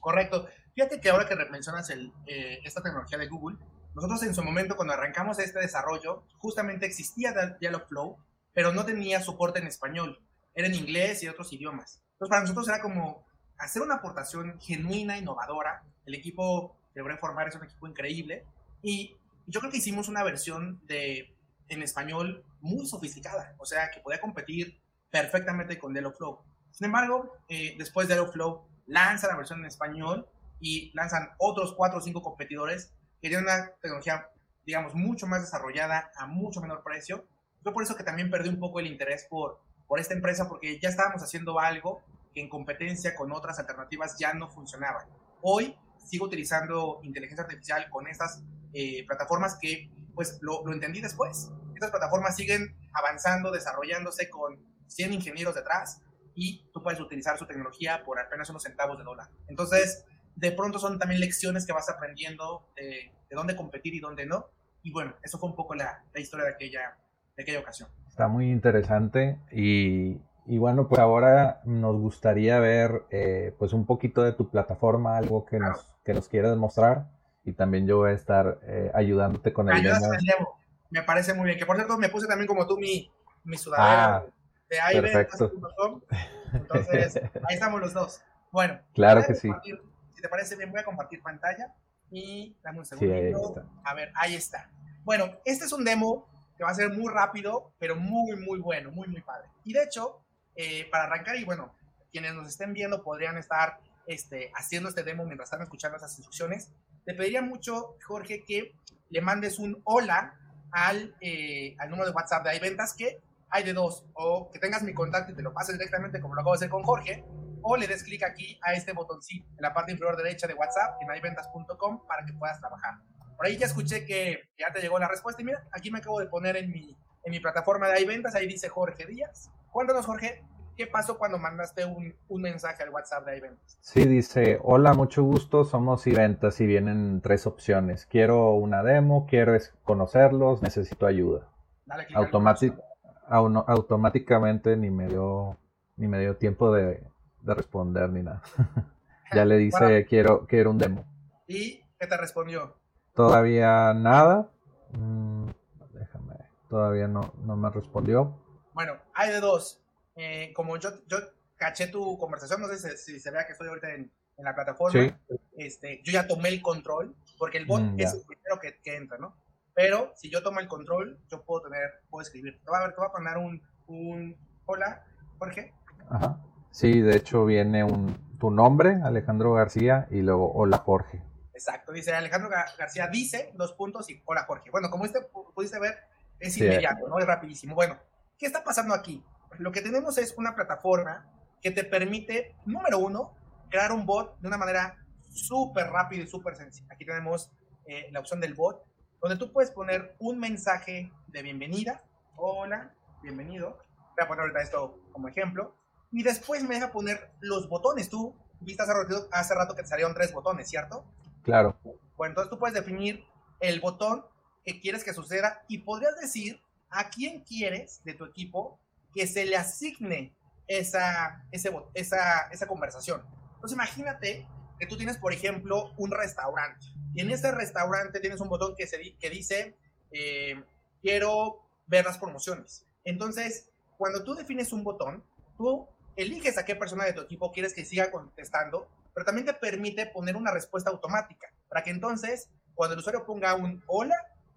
Correcto. Fíjate que ahora que mencionas el, eh, esta tecnología de Google, nosotros en su momento cuando arrancamos este desarrollo, justamente existía Dialogflow, pero no tenía soporte en español, era en inglés y otros idiomas. Entonces para nosotros era como hacer una aportación genuina, innovadora. El equipo de Formar es un equipo increíble. Y yo creo que hicimos una versión de, en español muy sofisticada, o sea, que podía competir perfectamente con Flow. Sin embargo, eh, después Flow lanza la versión en español y lanzan otros cuatro o cinco competidores que tienen una tecnología, digamos, mucho más desarrollada a mucho menor precio. Yo por eso que también perdí un poco el interés por, por esta empresa, porque ya estábamos haciendo algo que en competencia con otras alternativas ya no funcionaba. Hoy sigo utilizando inteligencia artificial con estas eh, plataformas que, pues, lo, entendí después. Estas plataformas siguen avanzando, desarrollándose con 100 ingenieros detrás y tú puedes utilizar su tecnología por apenas unos centavos de dólar. Entonces, de pronto son también lecciones que vas aprendiendo de, dónde competir y dónde no. Y bueno, eso fue un poco la, la historia de aquella, de aquella ocasión. Está muy interesante y, y bueno, pues ahora nos gustaría ver eh, pues un poquito de tu plataforma, algo que nos, que nos quieras mostrar y también yo voy a estar eh, ayudándote con el demo. Me parece muy bien. Que por cierto me puse también como tú mi, mi sudadera ah, de iVentas.com. Entonces, ahí estamos los dos. Bueno, claro que sí. Si te parece bien, voy a compartir pantalla y dame un segundo. a ver, ahí está. Bueno, este es un demo que va a ser muy rápido, pero muy, muy bueno, muy, muy padre. Y de hecho, eh, para arrancar, y bueno, quienes nos estén viendo podrían estar este, haciendo este demo mientras están escuchando esas instrucciones, te pediría mucho, Jorge, que le mandes un hola al, eh, al número de WhatsApp de iVentas, que hay de dos, o que tengas mi contacto y te lo pases directamente como lo acabo de hacer con Jorge, o le des clic aquí a este botoncito en la parte inferior derecha de WhatsApp en iventas.com para que puedas trabajar. Por ahí ya escuché que ya te llegó la respuesta y mira, aquí me acabo de poner en mi, en mi plataforma de iVentas, ahí dice Jorge Díaz, Cuéntanos, Jorge, ¿qué pasó cuando mandaste un, mensaje al WhatsApp de iVentas? Sí, dice, hola, mucho gusto, somos iVentas y vienen tres opciones. Quiero una demo, quiero conocerlos, necesito ayuda. Dale automáticamente ni me dio ni me dio tiempo de, responder ni nada. ya le dice quiero quiero un demo. ¿Y qué te respondió? Todavía nada. Mm, déjame. Todavía no, no me respondió. Bueno, hay de dos. Eh, como yo, yo caché tu conversación, no sé si, se vea que estoy ahorita en, la plataforma. Este, yo ya tomé el control, porque el bot mm, es el primero que, que entra, ¿no? Pero si yo tomo el control, yo puedo tener, puedo escribir. Te voy a, ver, te voy a poner un, un hola, Jorge. Ajá. Sí, de hecho viene un, tu nombre, Alejandro García, y luego hola Jorge. Exacto, dice Alejandro García, dice dos puntos y hola Jorge. Bueno, como este pudiste ver, es inmediato, ¿no? Es rapidísimo. Bueno, ¿qué está pasando aquí? Lo que tenemos es una plataforma que te permite, número uno, crear un bot de una manera súper rápida y súper sencilla. Aquí tenemos eh, la opción del bot donde tú puedes poner un mensaje de bienvenida. Hola, bienvenido. Voy a poner ahorita esto como ejemplo. Y después me deja poner los botones. Tú viste hace rato, hace rato que te salieron tres botones, ¿cierto? Claro. Bueno, entonces tú puedes definir el botón que quieres que suceda y podrías decir a quién quieres de tu equipo que se le asigne esa, ese, esa, esa conversación. Entonces imagínate que tú tienes, por ejemplo, un restaurante y en ese restaurante tienes un botón que, se, que dice, eh, quiero ver las promociones. Entonces, cuando tú defines un botón, tú eliges a qué persona de tu equipo quieres que siga contestando, pero también te permite poner una respuesta automática, para que entonces, cuando el usuario ponga un hola,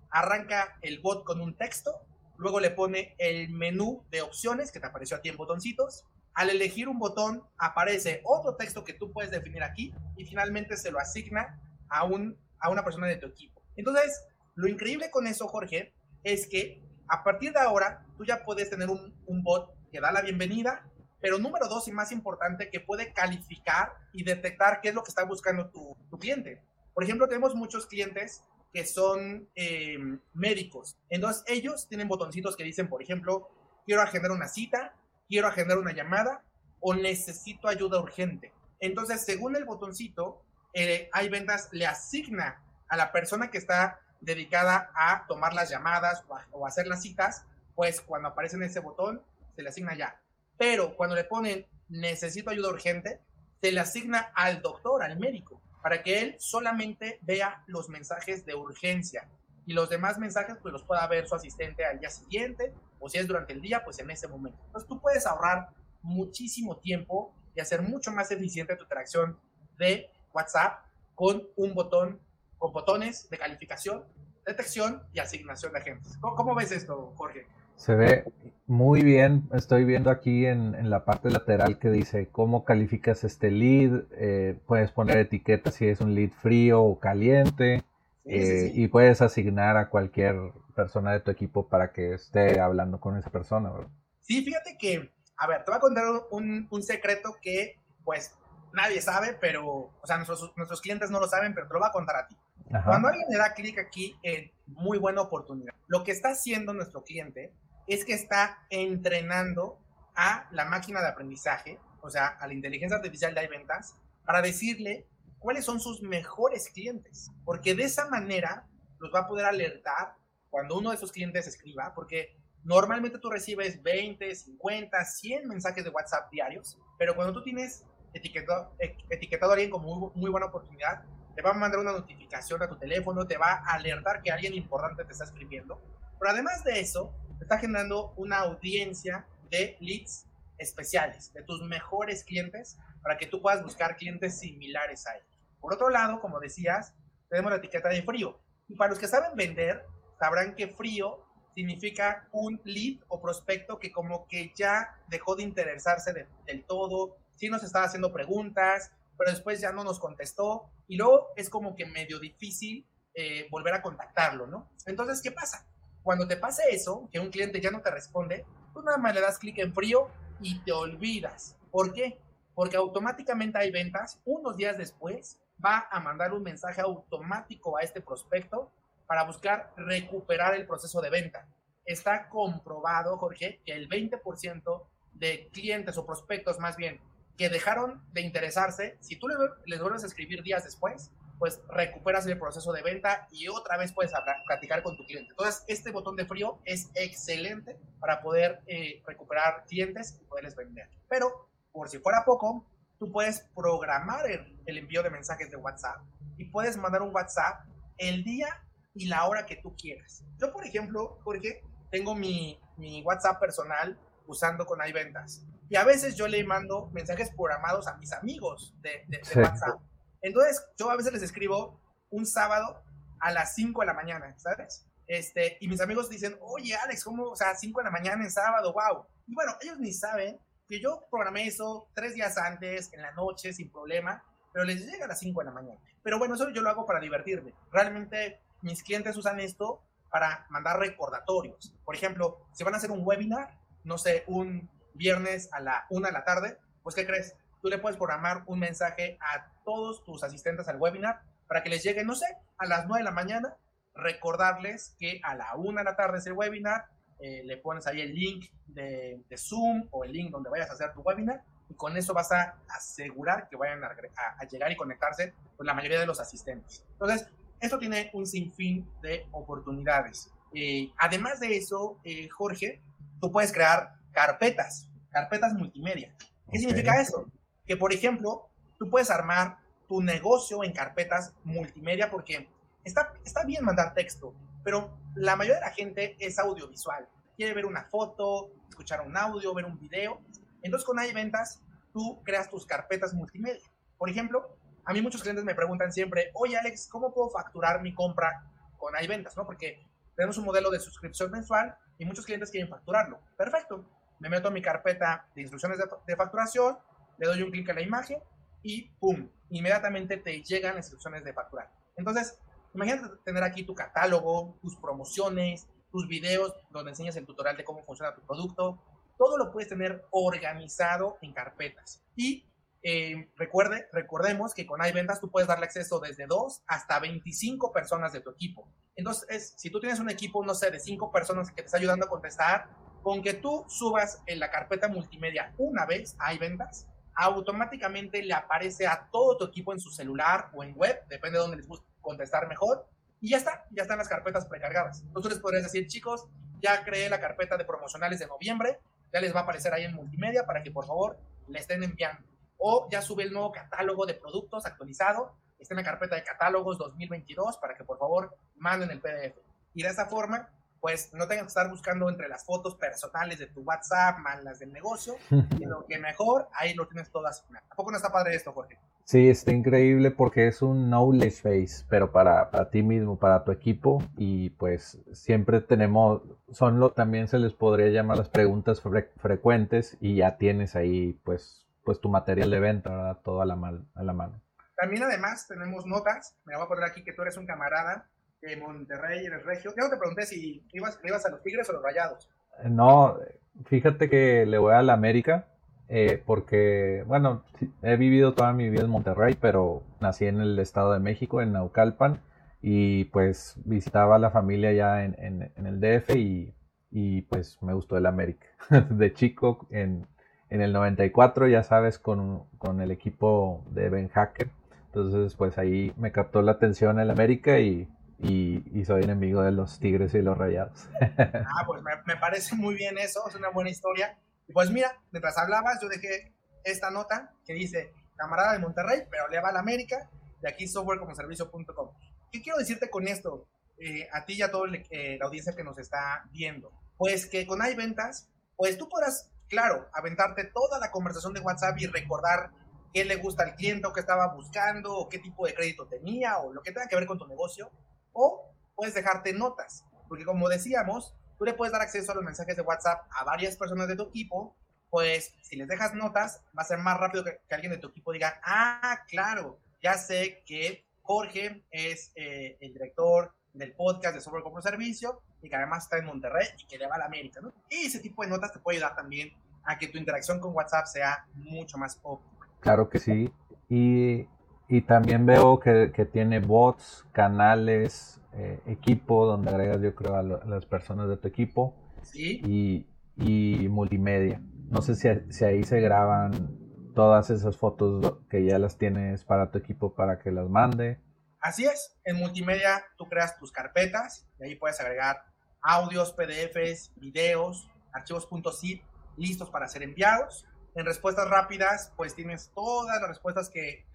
arranca el bot con un texto, luego le pone el menú de opciones que te apareció aquí en botoncitos, al elegir un botón aparece otro texto que tú puedes definir aquí y finalmente se lo asigna a un a una persona de tu equipo. Entonces, lo increíble con eso, Jorge, es que a partir de ahora tú ya puedes tener un, bot que da la bienvenida, pero número dos y más importante, que puede calificar y detectar qué es lo que está buscando tu, cliente. Por ejemplo, tenemos muchos clientes que son eh, médicos. Entonces, ellos tienen botoncitos que dicen, por ejemplo, quiero agendar una cita, quiero agendar una llamada o necesito ayuda urgente. Entonces, según el botoncito, eh, hay ventas le asigna a la persona que está dedicada a tomar las llamadas o, a, hacer las citas, pues cuando aparece en ese botón, se le asigna ya. Pero cuando le ponen necesito ayuda urgente, se le asigna al doctor, al médico, para que él solamente vea los mensajes de urgencia y los demás mensajes pues los pueda ver su asistente al día siguiente o si es durante el día, pues en ese momento. Entonces tú puedes ahorrar muchísimo tiempo y hacer mucho más eficiente tu interacción de WhatsApp con un botón, con botones de calificación, detección y asignación de agentes. ¿Cómo, ves esto, Jorge? Se ve muy bien. Estoy viendo aquí en, la parte lateral que dice cómo calificas este lead. Eh, puedes poner etiquetas si es un lead frío o caliente. Eh, y puedes asignar a cualquier persona de tu equipo para que esté hablando con esa persona. Sí, fíjate que, a ver, te voy a contar un, un secreto que, pues, nadie sabe, pero, o sea, nuestros, nuestros clientes no lo saben, pero te lo voy a contar a ti. Cuando alguien le da clic aquí en muy buena oportunidad, lo que está haciendo nuestro cliente es que está entrenando a la máquina de aprendizaje, o sea, a la inteligencia artificial de ventas, para decirle cuáles son sus mejores clientes, porque de esa manera los va a poder alertar cuando uno de esos clientes escriba, porque normalmente tú recibes 20, 50, 100 mensajes de WhatsApp diarios, pero cuando tú tienes etiquetado, etiquetado a alguien como muy, buena oportunidad, te va a mandar una notificación a tu teléfono, te va a alertar que alguien importante te está escribiendo. Pero además de eso, está generando una audiencia de leads especiales, de tus mejores clientes, para que tú puedas buscar clientes similares a ellos. Por otro lado, como decías, tenemos la etiqueta de frío. Y para los que saben vender, sabrán que frío significa un lead o prospecto que como que ya dejó de interesarse del todo, sí nos estaba haciendo preguntas, pero después ya no nos contestó y luego es como que medio difícil eh, volver a contactarlo, ¿no? Entonces, ¿qué pasa? Cuando te pase eso, que un cliente ya no te responde, tú nada más le das clic en frío y te olvidas. ¿Por qué? Porque automáticamente hay ventas, unos días después va a mandar un mensaje automático a este prospecto para buscar recuperar el proceso de venta. Está comprobado, Jorge, que el 20% de clientes o prospectos más bien que dejaron de interesarse, si tú les vuelves a escribir días después, pues recuperas el proceso de venta y otra vez puedes hablar, platicar con tu cliente. Entonces, este botón de frío es excelente para poder eh, recuperar clientes y poderles vender. Pero, por si fuera poco, tú puedes programar el, el, envío de mensajes de WhatsApp y puedes mandar un WhatsApp el día y la hora que tú quieras. Yo, por ejemplo, Jorge, tengo mi, mi WhatsApp personal usando con iVentas. Y a veces yo le mando mensajes programados a mis amigos de, de, WhatsApp. Entonces, yo a veces les escribo un sábado a las 5 de la mañana, ¿sabes? Este, y mis amigos dicen, oye, Alex, ¿cómo? O sea, 5 de la mañana en sábado, wow. Y bueno, ellos ni saben que yo programé eso tres días antes, en la noche, sin problema, pero les llega a las 5 de la mañana. Pero bueno, eso yo lo hago para divertirme. Realmente mis clientes usan esto para mandar recordatorios. Por ejemplo, si van a hacer un webinar, no sé, un viernes a la 1 de la tarde, pues ¿qué crees? Tú le puedes programar un mensaje a todos tus asistentes al webinar para que les llegue, no sé, a las 9 de la mañana, recordarles que a la 1 de la tarde es el webinar, eh, le pones ahí el link de, Zoom o el link donde vayas a hacer tu webinar y con eso vas a asegurar que vayan a, llegar y conectarse con la mayoría de los asistentes. Entonces, esto tiene un sinfín de oportunidades. Eh, además de eso, eh, Jorge, tú puedes crear carpetas, carpetas multimedia. ¿Qué significa eso? Que, por ejemplo, tú puedes armar tu negocio en carpetas multimedia porque está, está bien mandar texto, pero la mayoría de la gente es audiovisual. Quiere ver una foto, escuchar un audio, ver un video. Entonces, con iVentas, tú creas tus carpetas multimedia. Por ejemplo, a mí muchos clientes me preguntan siempre, oye Alex, ¿cómo puedo facturar mi compra con iVentas? ¿no? Porque tenemos un modelo de suscripción mensual y muchos clientes quieren facturarlo. Perfecto. Me meto a mi carpeta de instrucciones de, facturación, le doy un clic a la imagen y ¡pum! Inmediatamente te llegan las instrucciones de facturar. Entonces, imagínate tener aquí tu catálogo, tus promociones, tus videos donde enseñas el tutorial de cómo funciona tu producto. Todo lo puedes tener organizado en carpetas. Y eh, recuerde, recordemos que con iVentas tú puedes darle acceso desde 2 hasta 25 personas de tu equipo. Entonces, si tú tienes un equipo, no sé, de 5 personas que te está ayudando a contestar, con que tú subas en la carpeta multimedia una vez a iVentas, automáticamente le aparece a todo tu equipo en su celular o en web, depende de dónde les guste contestar mejor, y ya está, ya están las carpetas precargadas. Entonces les podrías decir, chicos, ya creé la carpeta de promocionales de noviembre, ya les va a aparecer ahí en multimedia para que por favor le estén enviando o ya sube el nuevo catálogo de productos actualizado, está en la carpeta de catálogos 2022 para que por favor manden el PDF. Y de esa forma, pues no tengan que estar buscando entre las fotos personales de tu WhatsApp, más las del negocio, sino que mejor ahí lo tienes todas. ¿A poco no está padre esto, Jorge? Sí, está increíble porque es un knowledge base, pero para, para ti mismo, para tu equipo, y pues siempre tenemos, son lo, también se les podría llamar las preguntas frecuentes, y ya tienes ahí pues pues tu material de venta, ¿verdad? Todo a la, a la mano. También además tenemos notas, me voy a poner aquí que tú eres un camarada de Monterrey, eres regio. Yo te pregunté si ibas, ibas a los Tigres o los Rayados. Eh, no, fíjate que le voy a la América, eh, porque, bueno, he vivido toda mi vida en Monterrey, pero nací en el Estado de México, en Naucalpan, y pues visitaba a la familia ya en, en, en el DF y, y, pues me gustó el América. de chico en, en el 94, ya sabes, con, con el equipo de Ben Hacker. Entonces, pues ahí me captó la atención el América y, y, soy enemigo de los Tigres y los Rayados. ah, pues me, me, parece muy bien eso, es una buena historia. Y pues mira, mientras hablabas, yo dejé esta nota que dice, camarada de Monterrey, pero le va al América, de aquí softwarecomoservicio.com. ¿Qué quiero decirte con esto? Eh, a ti y a toda eh, la audiencia que nos está viendo. Pues que con iVentas, pues tú podrás claro, aventarte toda la conversación de WhatsApp y recordar qué le gusta al cliente o qué estaba buscando o qué tipo de crédito tenía o lo que tenga que ver con tu negocio. O puedes dejarte notas, porque como decíamos, tú le puedes dar acceso a los mensajes de WhatsApp a varias personas de tu equipo, pues si les dejas notas, va a ser más rápido que, alguien de tu equipo diga, ah, claro, ya sé que Jorge es eh, el director del podcast de software como servicio y que además está en Monterrey y que le va a la América, ¿no? Y ese tipo de notas te puede ayudar también a que tu interacción con WhatsApp sea mucho más óptima. Claro que sí. Y, y también veo que, que, tiene bots, canales, eh, equipo, donde agregas yo creo a, las personas de tu equipo. Sí. Y, y multimedia. no sé si, si ahí se graban todas esas fotos que ya las tienes para tu equipo para que las mande. Así es, en multimedia tú creas tus carpetas y ahí puedes agregar audios, PDFs, videos, archivos .zip listos para ser enviados. En respuestas rápidas, pues tienes todas las respuestas que,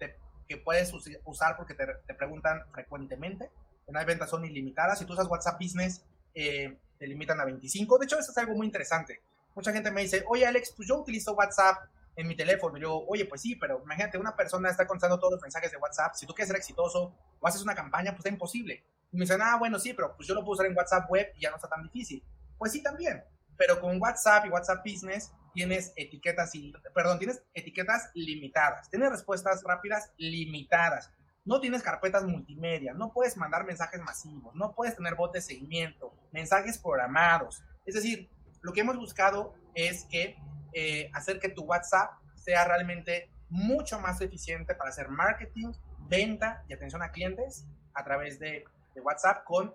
que puedes usar porque te, te, preguntan frecuentemente. En hay ventas son ilimitadas. Si tú usas WhatsApp Business, eh, te limitan a 25. De hecho, eso es algo muy interesante. Mucha gente me dice, oye Alex, pues yo utilizo WhatsApp en mi teléfono. Y yo, oye, pues sí, pero imagínate, una persona está contando todos los mensajes de WhatsApp. Si tú quieres ser exitoso o haces una campaña, pues está imposible. Y me dicen, ah, bueno, sí, pero pues yo lo puedo usar en WhatsApp web y ya no está tan difícil. Pues sí, también. Pero con WhatsApp y WhatsApp Business tienes etiquetas, perdón, tienes etiquetas limitadas. Tienes respuestas rápidas limitadas. No tienes carpetas multimedia, no puedes mandar mensajes masivos, no puedes tener bots de seguimiento, mensajes programados. Es decir, lo que hemos buscado es que eh, hacer que tu WhatsApp sea realmente mucho más eficiente para hacer marketing, venta y atención a clientes a través de, WhatsApp con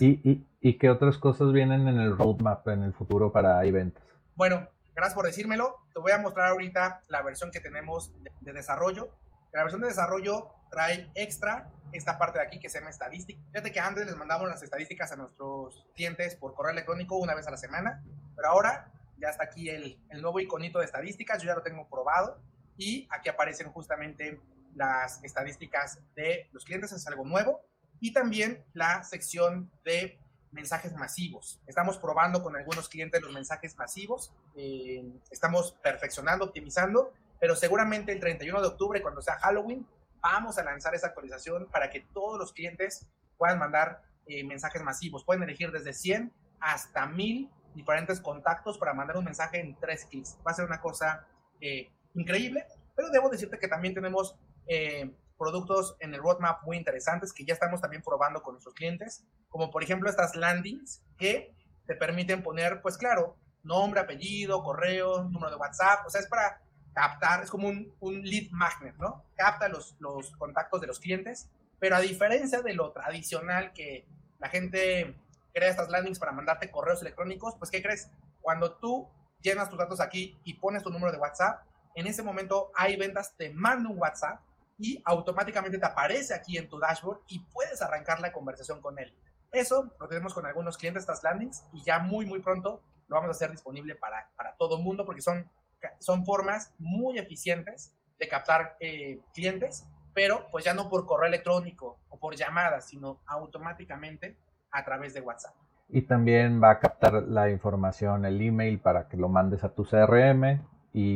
¿Y, y, qué otras cosas vienen en el roadmap en el futuro para iVentas? Bueno, gracias por decírmelo. Te voy a mostrar ahorita la versión que tenemos de, desarrollo. La versión de desarrollo trae extra esta parte de aquí que se llama estadística. Fíjate que antes les mandamos las estadísticas a nuestros clientes por correo electrónico una vez a la semana, pero ahora ya está aquí el, el nuevo iconito de estadísticas, yo ya lo tengo probado y aquí aparecen justamente las estadísticas de los clientes, es algo nuevo, y también la sección de mensajes masivos. Estamos probando con algunos clientes los mensajes masivos, eh, estamos perfeccionando, optimizando, pero seguramente el 31 de octubre, cuando sea Halloween, vamos a lanzar esa actualización para que todos los clientes puedan mandar eh, mensajes masivos. Pueden elegir desde 100 hasta 1000 diferentes contactos para mandar un mensaje en tres clics. Va a ser una cosa eh, increíble, pero debo decirte que también tenemos eh, productos en el roadmap muy interesantes que ya estamos también probando con nuestros clientes, como por ejemplo estas landings que te permiten poner, pues claro, nombre, apellido, correo, número de WhatsApp, o sea, es para captar, es como un, un lead magnet, ¿no? Capta los, los contactos de los clientes, pero a diferencia de lo tradicional que la gente crea estas landings para mandarte correos electrónicos, pues ¿qué crees? Cuando tú llenas tus datos aquí y pones tu número de WhatsApp, en ese momento hay ventas, te manda un WhatsApp y automáticamente te aparece aquí en tu dashboard y puedes arrancar la conversación con él. Eso lo tenemos con algunos clientes, estas landings, y ya muy, muy pronto lo vamos a hacer disponible para, para todo el mundo porque son, son formas muy eficientes de captar eh, clientes, pero pues ya no por correo electrónico o por llamadas, sino automáticamente a través de WhatsApp. Y también va a captar la información, el email para que lo mandes a tu CRM y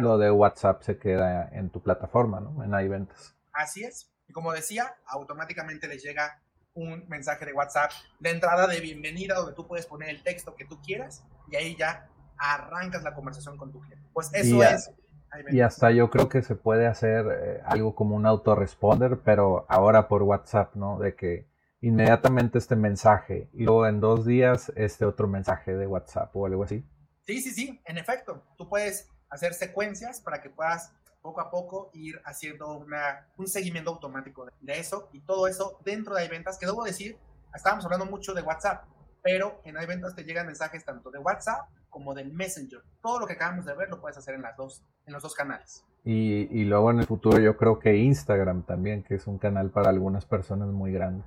lo, de, WhatsApp se queda en tu plataforma, ¿no? En iVentas. Así es. Y como decía, automáticamente les llega un mensaje de WhatsApp de entrada de bienvenida donde tú puedes poner el texto que tú quieras y ahí ya arrancas la conversación con tu cliente. Pues eso es. Y hasta yo creo que se puede hacer eh, algo como un autoresponder, pero ahora por WhatsApp, ¿no? De que inmediatamente este mensaje y luego en dos días este otro mensaje de WhatsApp o algo así. Sí, sí, sí, en efecto. Tú puedes hacer secuencias para que puedas poco a poco ir haciendo una, un seguimiento automático de, eso y todo eso dentro de iVentas, que debo decir, estábamos hablando mucho de WhatsApp, pero en iVentas te llegan mensajes tanto de WhatsApp como de Messenger. Todo lo que acabamos de ver lo puedes hacer en, las dos, en los dos canales. Y, y luego en el futuro yo creo que Instagram también, que es un canal para algunas personas muy grande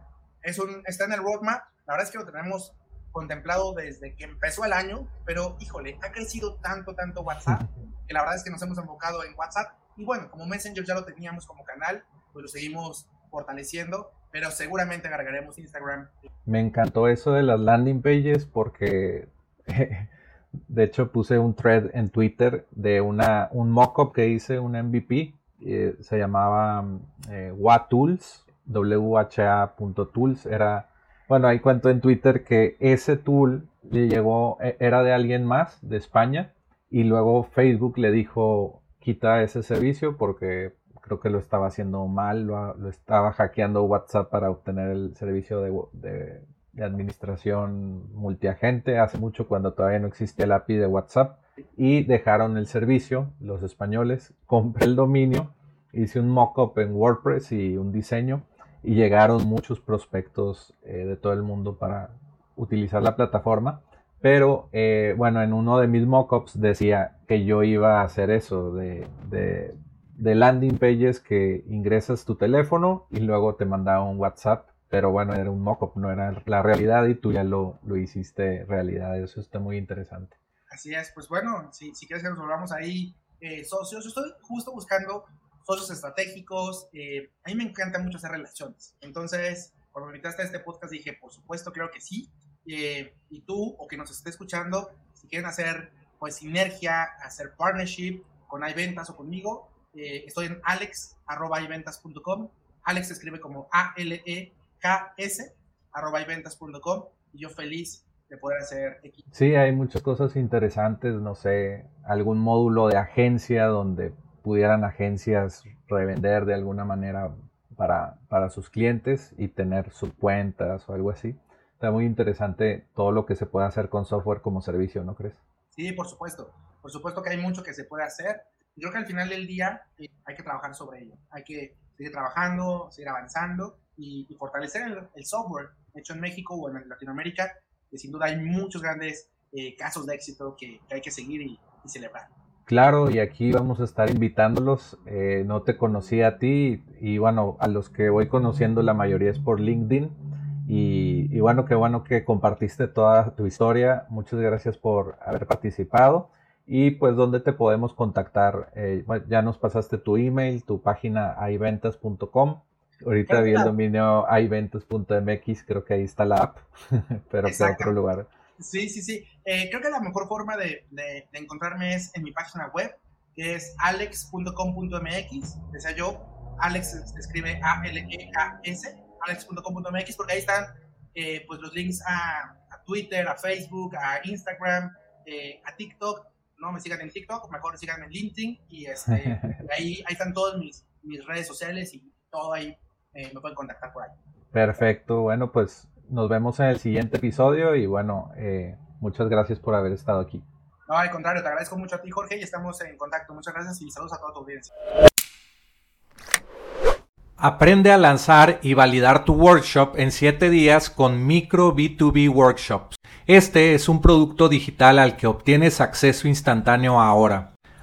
es un, está en el roadmap. La verdad es que lo tenemos contemplado desde que empezó el año, pero híjole, ha crecido tanto, tanto WhatsApp, que la verdad es que nos hemos enfocado en WhatsApp. Y bueno, como Messenger ya lo teníamos como canal, pues lo seguimos fortaleciendo, pero seguramente agregaremos Instagram. Me encantó eso de las landing pages porque de hecho puse un thread en Twitter de una, un mockup que hice, un MVP, eh, se llamaba eh, WATools, wha.tools era, bueno, ahí cuento en Twitter que ese tool le llegó, e, era de alguien más de España y luego Facebook le dijo quita ese servicio porque creo que lo estaba haciendo mal, lo, estaba hackeando WhatsApp para obtener el servicio de, de, administración multiagente hace mucho cuando todavía no existía el API de WhatsApp y dejaron el servicio, los españoles, compré el dominio, hice un mockup en WordPress y un diseño y llegaron muchos prospectos eh, de todo el mundo para utilizar la plataforma, Pero eh, bueno, en uno de mis mockups decía que yo iba a hacer eso, de, de, landing pages que ingresas tu teléfono y luego te mandaba un WhatsApp. Pero bueno, era un mockup, no era la realidad y tú ya lo, lo hiciste realidad. Eso está muy interesante. Así es, pues bueno, si, si quieres que nos volvamos ahí eh, socios, yo estoy justo buscando socios estratégicos. Eh, a mí me encanta mucho hacer relaciones. Entonces, cuando me invitaste a este podcast dije, por supuesto, creo que sí. Eh, y tú, o que nos esté escuchando, si quieren hacer pues sinergia, hacer partnership con iVentas o conmigo, eh, estoy en alex.iventas.com. Alex se escribe como A-L-E-K-S, arroba iventas.com. Y yo feliz de poder hacer equipo. Sí, hay muchas cosas interesantes, no sé, algún módulo de agencia donde pudieran agencias revender de alguna manera para, para sus clientes y tener sus cuentas o algo así. Está muy interesante todo lo que se puede hacer con software como servicio, ¿no crees? Sí, por supuesto. Por supuesto que hay mucho que se puede hacer. Yo creo que al final del día eh, hay que trabajar sobre ello. Hay que seguir trabajando, seguir avanzando y, fortalecer el, software hecho en México o en Latinoamérica, que sin duda hay muchos grandes eh, casos de éxito que, hay que seguir y celebrar. Claro, y aquí vamos a estar invitándolos. Eh, no te conocí a ti y, bueno, a los que voy conociendo la mayoría es por LinkedIn. Y, bueno, qué bueno que compartiste toda tu historia. Muchas gracias por haber participado. Y pues, ¿dónde te podemos contactar? Eh, ya nos pasaste tu email, tu página iventas.com. Ahorita vi el dominio iventas.mx, creo que ahí está la app, pero que otro lugar. Sí, sí, sí. Eh, creo que la mejor forma de, de, encontrarme es en mi página web, que es alex.com.mx. Decía yo, Alex se escribe A-L-E-K-S, alex.com.mx, porque ahí están eh, pues los links a, Twitter, a Facebook, a Instagram, eh, a TikTok. No me sigan en TikTok, mejor sigan en LinkedIn. Y este, ahí, ahí están todas mis, mis redes sociales y todo ahí me pueden contactar por ahí. Perfecto, bueno, pues nos vemos en el siguiente episodio y bueno, eh, muchas gracias por haber estado aquí. No, al contrario, te agradezco mucho a ti, Jorge, y estamos en contacto. Muchas gracias y saludos a toda tu audiencia. Aprende a lanzar y validar tu workshop en 7 días con Micro B2B Workshops. Este es un producto digital al que obtienes acceso instantáneo ahora.